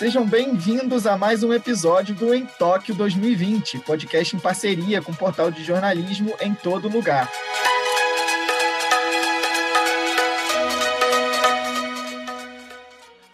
Sejam bem-vindos a mais um episódio do Em Tóquio 2020, podcast em parceria com o portal de jornalismo em todo lugar.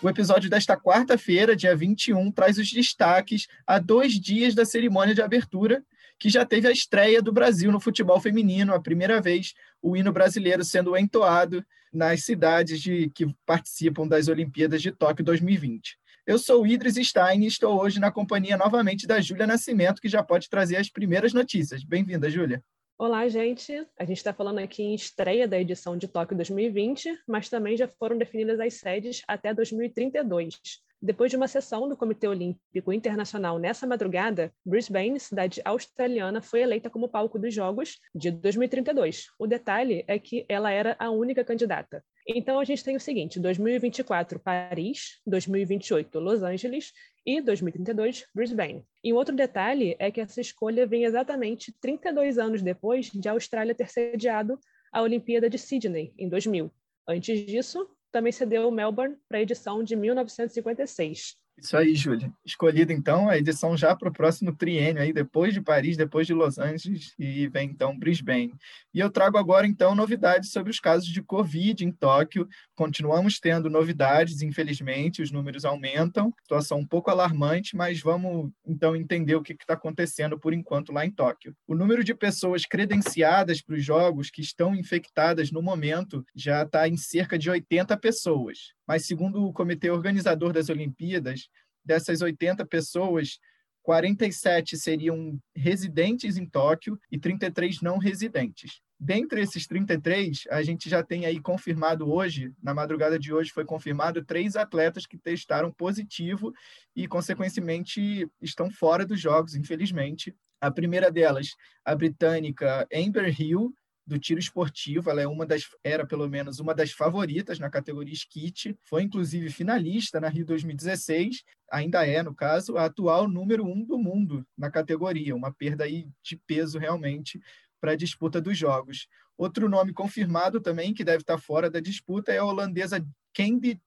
O episódio desta quarta-feira, dia 21, traz os destaques a dois dias da cerimônia de abertura, que já teve a estreia do Brasil no futebol feminino, a primeira vez o hino brasileiro sendo entoado nas cidades de, que participam das Olimpíadas de Tóquio 2020. Eu sou o Idris Stein e estou hoje na companhia novamente da Júlia Nascimento, que já pode trazer as primeiras notícias. Bem-vinda, Júlia. Olá, gente. A gente está falando aqui em estreia da edição de Tóquio 2020, mas também já foram definidas as sedes até 2032. Depois de uma sessão do Comitê Olímpico Internacional nessa madrugada, Brisbane, cidade australiana, foi eleita como palco dos Jogos de 2032. O detalhe é que ela era a única candidata. Então a gente tem o seguinte: 2024 Paris, 2028 Los Angeles e 2032 Brisbane. E outro detalhe é que essa escolha vem exatamente 32 anos depois de a Austrália ter sediado a Olimpíada de Sydney em 2000. Antes disso, também cedeu Melbourne para a edição de 1956. Isso aí, Júlia. Escolhida, então, a edição já para o próximo triênio, aí, depois de Paris, depois de Los Angeles, e vem, então, Brisbane. E eu trago agora, então, novidades sobre os casos de Covid em Tóquio. Continuamos tendo novidades, infelizmente, os números aumentam. Situação um pouco alarmante, mas vamos, então, entender o que está acontecendo por enquanto lá em Tóquio. O número de pessoas credenciadas para os jogos que estão infectadas no momento já está em cerca de 80 pessoas mas segundo o comitê organizador das Olimpíadas, dessas 80 pessoas, 47 seriam residentes em Tóquio e 33 não residentes. Dentre esses 33, a gente já tem aí confirmado hoje, na madrugada de hoje foi confirmado três atletas que testaram positivo e, consequentemente, estão fora dos jogos, infelizmente. A primeira delas, a britânica Amber Hill, do tiro esportivo. Ela é uma das, era pelo menos uma das favoritas na categoria skit. Foi inclusive finalista na Rio 2016. Ainda é, no caso, a atual número um do mundo na categoria. Uma perda aí de peso realmente para a disputa dos jogos. Outro nome confirmado também que deve estar fora da disputa é a holandesa Candy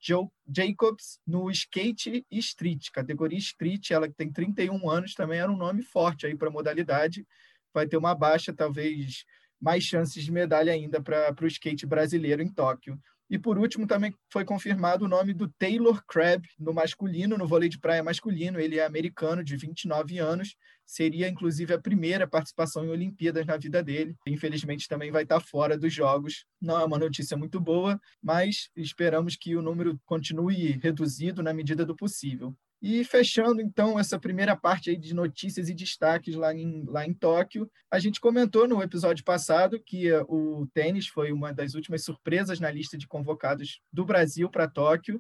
Jacobs no skate street, categoria street, ela que tem 31 anos, também era um nome forte aí para a modalidade. Vai ter uma baixa, talvez mais chances de medalha ainda para o skate brasileiro em Tóquio. E por último, também foi confirmado o nome do Taylor Crabb no masculino, no vôlei de praia masculino. Ele é americano, de 29 anos. Seria, inclusive, a primeira participação em Olimpíadas na vida dele. Infelizmente, também vai estar fora dos Jogos. Não é uma notícia muito boa, mas esperamos que o número continue reduzido na medida do possível. E fechando, então, essa primeira parte aí de notícias e destaques lá em, lá em Tóquio, a gente comentou no episódio passado que uh, o tênis foi uma das últimas surpresas na lista de convocados do Brasil para Tóquio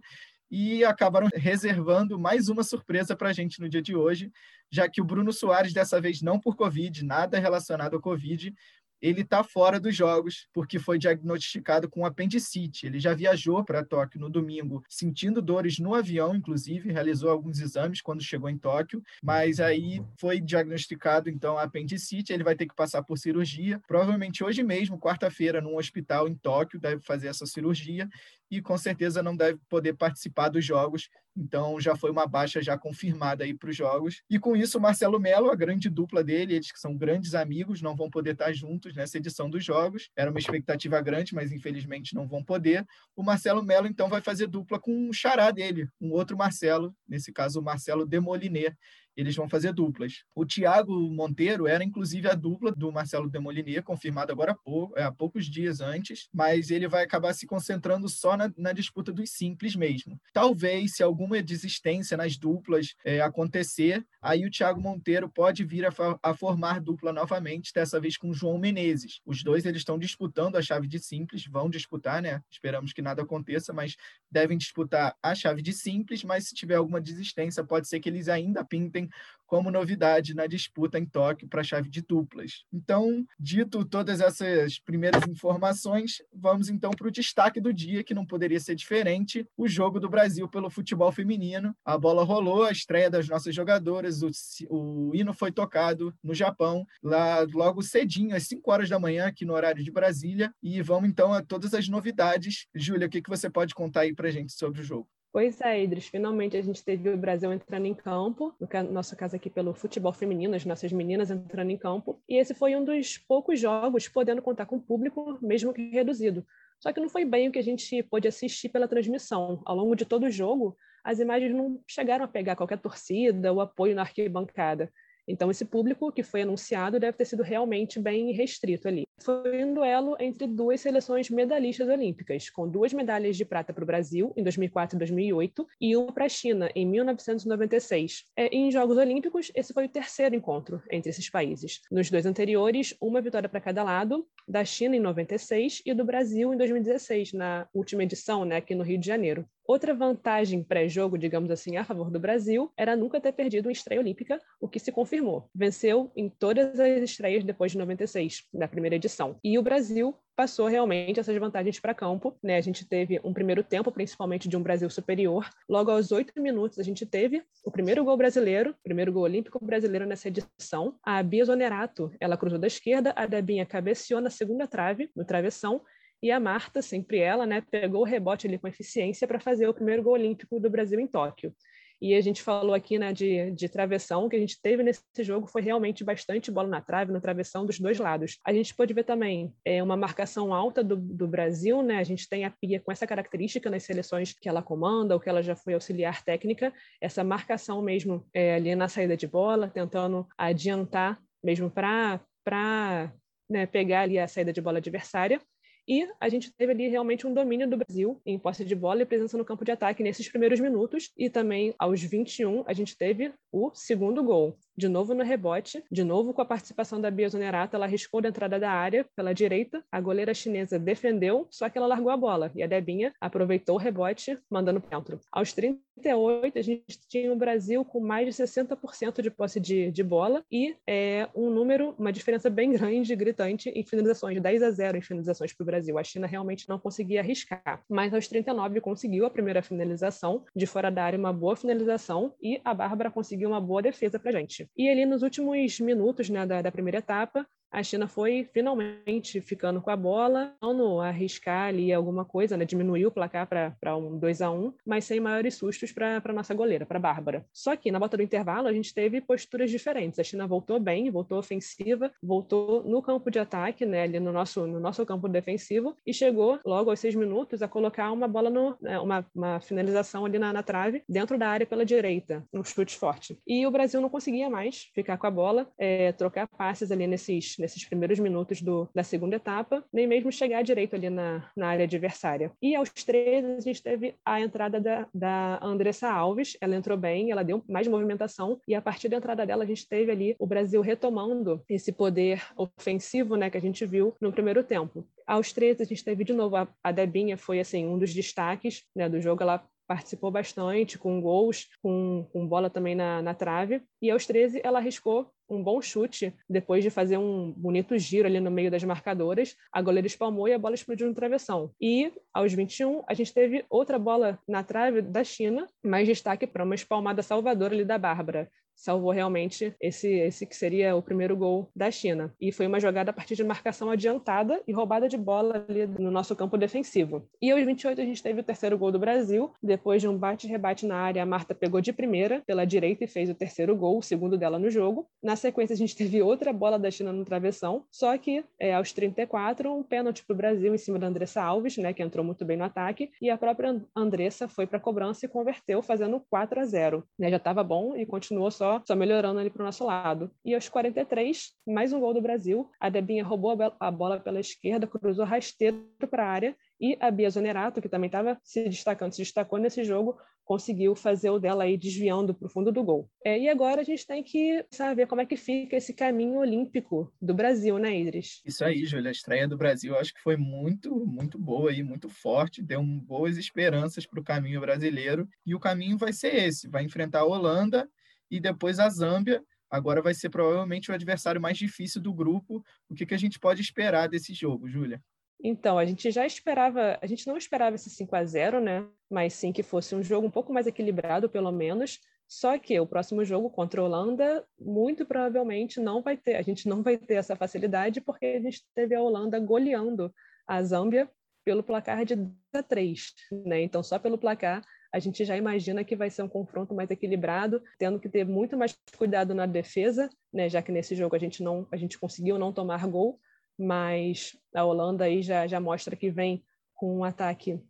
e acabaram reservando mais uma surpresa para a gente no dia de hoje, já que o Bruno Soares, dessa vez não por Covid, nada relacionado ao Covid, ele está fora dos jogos porque foi diagnosticado com apendicite. Ele já viajou para Tóquio no domingo, sentindo dores no avião, inclusive, realizou alguns exames quando chegou em Tóquio, mas aí foi diagnosticado então apendicite. Ele vai ter que passar por cirurgia, provavelmente hoje mesmo, quarta-feira, num hospital em Tóquio, deve fazer essa cirurgia e com certeza não deve poder participar dos jogos. Então já foi uma baixa já confirmada aí para os jogos. E com isso, o Marcelo Melo, a grande dupla dele, eles que são grandes amigos, não vão poder estar juntos nessa edição dos jogos. Era uma expectativa grande, mas infelizmente não vão poder. O Marcelo Melo então vai fazer dupla com um xará dele, um outro Marcelo, nesse caso o Marcelo Demoliner, eles vão fazer duplas. O Thiago Monteiro era, inclusive, a dupla do Marcelo Demolinier, confirmado agora há, é, há poucos dias antes, mas ele vai acabar se concentrando só na, na disputa dos simples mesmo. Talvez, se alguma desistência nas duplas é, acontecer, aí o Thiago Monteiro pode vir a, a, formar dupla novamente, dessa vez com o João Menezes. Os dois eles estão disputando a chave de simples, vão disputar, né? Esperamos que nada aconteça, mas devem disputar a chave de simples, mas se tiver alguma desistência, pode ser que eles ainda pintem como novidade na disputa em Tóquio para a chave de duplas. Então, dito todas essas primeiras informações, vamos então para o destaque do dia, que não poderia ser diferente: o jogo do Brasil pelo futebol feminino. A bola rolou, a estreia das nossas jogadoras, o, o hino foi tocado no Japão, lá logo cedinho, às 5 horas da manhã, aqui no horário de Brasília. E vamos então a todas as novidades. Júlia, o que, que você pode contar aí para gente sobre o jogo? Pois é, Idris, finalmente a gente teve o Brasil entrando em campo, no nosso caso aqui pelo futebol feminino, as nossas meninas entrando em campo, e esse foi um dos poucos jogos podendo contar com público, mesmo que reduzido. Só que não foi bem o que a gente pôde assistir pela transmissão. Ao longo de todo o jogo, as imagens não chegaram a pegar qualquer torcida ou apoio na arquibancada. Então, esse público que foi anunciado deve ter sido realmente bem restrito ali. Foi um duelo entre duas seleções medalhistas olímpicas, com duas medalhas de prata para o Brasil, em 2004 e 2008, e uma para a China, em 1996. É, em Jogos Olímpicos, esse foi o terceiro encontro entre esses países. Nos dois anteriores, uma vitória para cada lado, da China em 96 e do Brasil em 2016, na última edição, né, aqui no Rio de Janeiro. Outra vantagem pré-jogo, digamos assim, a favor do Brasil, era nunca ter perdido uma estreia olímpica, o que se confirmou. Venceu em todas as estreias depois de 96, na primeira edição. E o Brasil passou realmente essas vantagens para campo. Né? A gente teve um primeiro tempo, principalmente de um Brasil superior. Logo aos oito minutos, a gente teve o primeiro gol brasileiro, primeiro gol olímpico brasileiro nessa edição. A Bia Zonerato, ela cruzou da esquerda, a Debinha cabeceou na segunda trave, no travessão, e a Marta, sempre ela, né, pegou o rebote ali com eficiência para fazer o primeiro gol olímpico do Brasil em Tóquio. E a gente falou aqui né, de, de travessão, o que a gente teve nesse jogo foi realmente bastante bola na trave, no travessão dos dois lados. A gente pode ver também é, uma marcação alta do, do Brasil, né? A gente tem a Pia com essa característica nas seleções que ela comanda, ou que ela já foi auxiliar técnica, essa marcação mesmo é, ali na saída de bola, tentando adiantar mesmo para né, pegar ali a saída de bola adversária. E a gente teve ali realmente um domínio do Brasil em posse de bola e presença no campo de ataque nesses primeiros minutos. E também aos 21 a gente teve o segundo gol de novo no rebote, de novo com a participação da Bia Zonerato, ela arriscou da entrada da área pela direita, a goleira chinesa defendeu, só que ela largou a bola, e a Debinha aproveitou o rebote, mandando dentro. Aos 38, a gente tinha o Brasil com mais de 60% de posse de, de bola, e é, um número, uma diferença bem grande, gritante, em finalizações, 10 a 0 em finalizações para o Brasil. A China realmente não conseguia arriscar, mas aos 39 conseguiu a primeira finalização, de fora da área uma boa finalização, e a Bárbara conseguiu uma boa defesa para gente. E ali nos últimos minutos né, da, da primeira etapa, a China foi finalmente ficando com a bola, não arriscar ali alguma coisa, né? diminuiu o placar para um 2 a 1 mas sem maiores sustos para a nossa goleira, para Bárbara. Só que na volta do intervalo a gente teve posturas diferentes. A China voltou bem, voltou ofensiva, voltou no campo de ataque, né? ali no nosso, no nosso campo defensivo, e chegou logo aos seis minutos a colocar uma bola, no, né? uma, uma finalização ali na, na trave, dentro da área pela direita, um chute forte. E o Brasil não conseguia mais ficar com a bola, é, trocar passes ali nesses nesses primeiros minutos do, da segunda etapa, nem mesmo chegar direito ali na, na área adversária. E aos 13, a gente teve a entrada da, da Andressa Alves, ela entrou bem, ela deu mais movimentação, e a partir da entrada dela, a gente teve ali o Brasil retomando esse poder ofensivo né, que a gente viu no primeiro tempo. Aos 13, a gente teve de novo a, a Debinha, foi assim um dos destaques né, do jogo, ela participou bastante, com gols, com, com bola também na, na trave. E aos 13, ela arriscou um bom chute, depois de fazer um bonito giro ali no meio das marcadoras, a goleira espalmou e a bola explodiu no travessão. E aos 21, a gente teve outra bola na trave da China, mais destaque para uma espalmada salvadora ali da Bárbara salvou realmente esse, esse que seria o primeiro gol da China. E foi uma jogada a partir de marcação adiantada e roubada de bola ali no nosso campo defensivo. E aos 28 a gente teve o terceiro gol do Brasil. Depois de um bate-rebate na área, a Marta pegou de primeira pela direita e fez o terceiro gol, o segundo dela no jogo. Na sequência a gente teve outra bola da China no travessão, só que é, aos 34 um pênalti para o Brasil em cima da Andressa Alves, né, que entrou muito bem no ataque, e a própria Andressa foi para a cobrança e converteu fazendo 4 a 0. Né, já estava bom e continuou só só, melhorando ali para o nosso lado. E aos 43, mais um gol do Brasil. A Debinha roubou a bola pela esquerda, cruzou rasteiro para a área e a Bia Zonerato, que também estava se destacando, se destacou nesse jogo, conseguiu fazer o dela aí desviando para o fundo do gol. É, e agora a gente tem que saber como é que fica esse caminho olímpico do Brasil, né, Idris? Isso aí, Júlia. A estreia do Brasil acho que foi muito, muito boa e muito forte, deu boas esperanças para o caminho brasileiro. E o caminho vai ser esse: vai enfrentar a Holanda e depois a Zâmbia. Agora vai ser provavelmente o adversário mais difícil do grupo. O que, que a gente pode esperar desse jogo, Júlia? Então, a gente já esperava, a gente não esperava esse 5 a 0 né? Mas sim que fosse um jogo um pouco mais equilibrado, pelo menos. Só que o próximo jogo contra a Holanda, muito provavelmente não vai ter, a gente não vai ter essa facilidade, porque a gente teve a Holanda goleando a Zâmbia pelo placar de 2 a 3, né? Então, só pelo placar a gente já imagina que vai ser um confronto mais equilibrado, tendo que ter muito mais cuidado na defesa, né, já que nesse jogo a gente não a gente conseguiu não tomar gol, mas a Holanda aí já, já mostra que vem com um ataque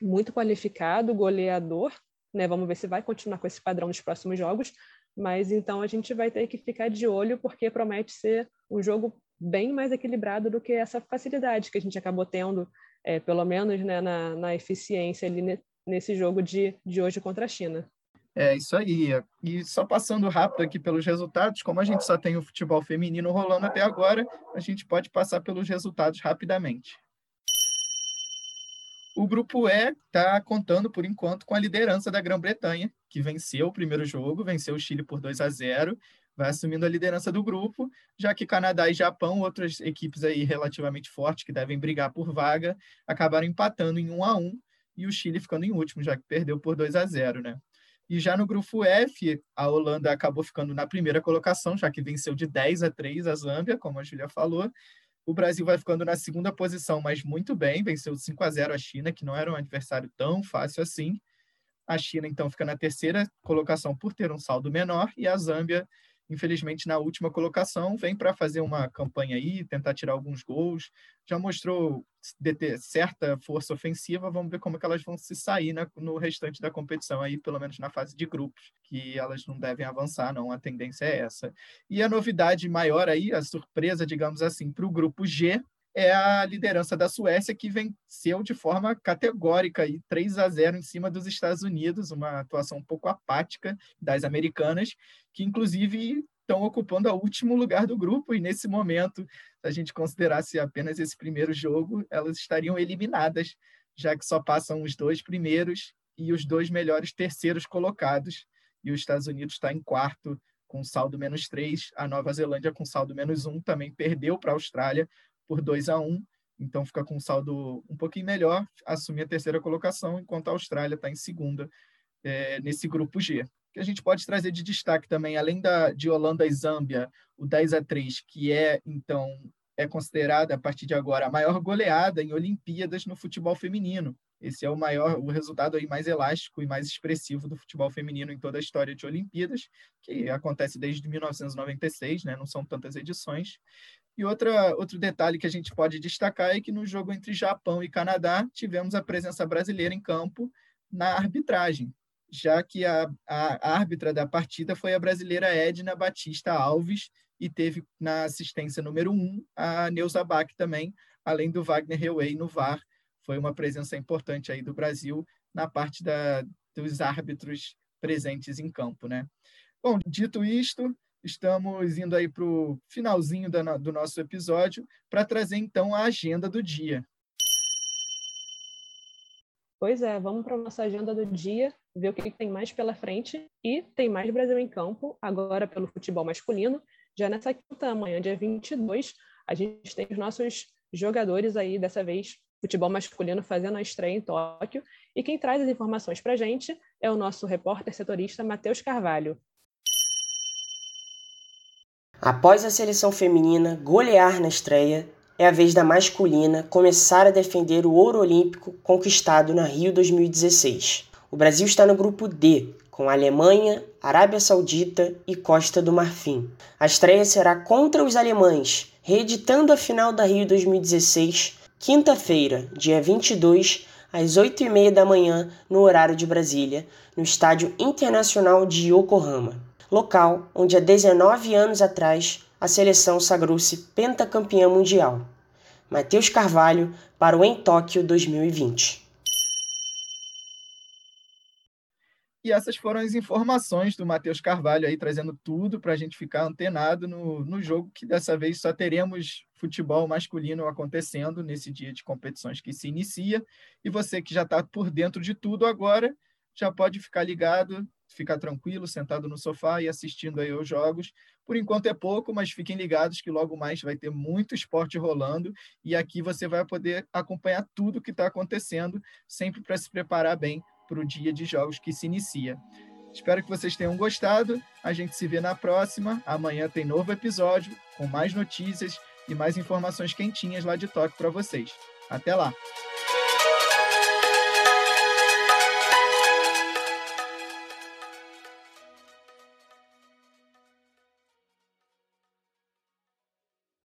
muito qualificado, goleador, né? Vamos ver se vai continuar com esse padrão nos próximos jogos, mas então a gente vai ter que ficar de olho porque promete ser um jogo bem mais equilibrado do que essa facilidade que a gente acabou tendo, é, pelo menos né, na, na eficiência ali nesse jogo de, de hoje contra a China. É isso aí. E só passando rápido aqui pelos resultados, como a gente só tem o futebol feminino rolando até agora, a gente pode passar pelos resultados rapidamente. O grupo E está contando, por enquanto, com a liderança da Grã-Bretanha, que venceu o primeiro jogo, venceu o Chile por 2 a 0, vai assumindo a liderança do grupo, já que Canadá e Japão, outras equipes aí relativamente fortes que devem brigar por vaga, acabaram empatando em 1 a 1 e o Chile ficando em último, já que perdeu por 2 a 0, né? E já no grupo F, a Holanda acabou ficando na primeira colocação, já que venceu de 10 a 3 a Zâmbia, como a Julia falou. O Brasil vai ficando na segunda posição, mas muito bem, venceu 5 a 0 a China, que não era um adversário tão fácil assim. A China, então, fica na terceira colocação por ter um saldo menor, e a Zâmbia infelizmente na última colocação, vem para fazer uma campanha aí, tentar tirar alguns gols, já mostrou ter certa força ofensiva, vamos ver como é que elas vão se sair na, no restante da competição aí, pelo menos na fase de grupos, que elas não devem avançar, não, a tendência é essa. E a novidade maior aí, a surpresa, digamos assim, para o grupo G, é a liderança da Suécia, que venceu de forma categórica, aí, 3 a 0 em cima dos Estados Unidos, uma atuação um pouco apática das americanas, que inclusive estão ocupando o último lugar do grupo, e nesse momento, se a gente considerasse apenas esse primeiro jogo, elas estariam eliminadas, já que só passam os dois primeiros e os dois melhores terceiros colocados, e os Estados Unidos está em quarto, com saldo menos 3, a Nova Zelândia com saldo menos 1 também perdeu para a Austrália, por 2 a 1 então fica com um saldo um pouquinho melhor, assumir a terceira colocação, enquanto a Austrália está em segunda é, nesse grupo G. Que a gente pode trazer de destaque também, além da, de Holanda e Zâmbia, o 10 a 3 que é, então, é considerada, a partir de agora, a maior goleada em Olimpíadas no futebol feminino. Esse é o maior, o resultado aí mais elástico e mais expressivo do futebol feminino em toda a história de Olimpíadas, que acontece desde 1996, né? não são tantas edições. E outra, outro detalhe que a gente pode destacar é que no jogo entre Japão e Canadá tivemos a presença brasileira em campo na arbitragem, já que a, a, árbitra da partida foi a brasileira Edna Batista Alves e teve na assistência número um a Neuza Bach também, além do Wagner Heuwey no VAR. Foi uma presença importante aí do Brasil na parte da, dos árbitros presentes em campo, né? Bom, dito isto, estamos indo aí para o finalzinho do nosso episódio para trazer então a agenda do dia. Pois é, vamos para a nossa agenda do dia, ver o que tem mais pela frente. E tem mais Brasil em campo, agora pelo futebol masculino. Já nessa quinta manhã, dia 22, a gente tem os nossos jogadores aí, dessa vez, futebol masculino, fazendo a estreia em Tóquio. E quem traz as informações para a gente é o nosso repórter setorista Matheus Carvalho. Após a seleção feminina golear na estreia, é a vez da masculina começar a defender o ouro olímpico conquistado na Rio 2016. O Brasil está no grupo D, com Alemanha, Arábia Saudita e Costa do Marfim. A estreia será contra os alemães, reeditando a final da Rio 2016, quinta-feira, dia 22, às 8h30 da manhã, no horário de Brasília, no Estádio Internacional de Yokohama local onde há 19 anos atrás a seleção sagrou-se pentacampeã mundial. Matheus Carvalho para o Em Tóquio 2020. E essas foram as informações do Matheus Carvalho aí, trazendo tudo para a gente ficar antenado no, no jogo, que dessa vez só teremos futebol masculino acontecendo nesse dia de competições que se inicia. E você que já está por dentro de tudo agora, já pode ficar ligado ficar tranquilo, sentado no sofá e assistindo aí os jogos. Por enquanto é pouco, mas fiquem ligados que logo mais vai ter muito esporte rolando e aqui você vai poder acompanhar tudo que está acontecendo, sempre para se preparar bem para o dia de jogos que se inicia. Espero que vocês tenham gostado. A gente se vê na próxima. Amanhã tem novo episódio com mais notícias e mais informações quentinhas lá de toque para vocês. Até lá!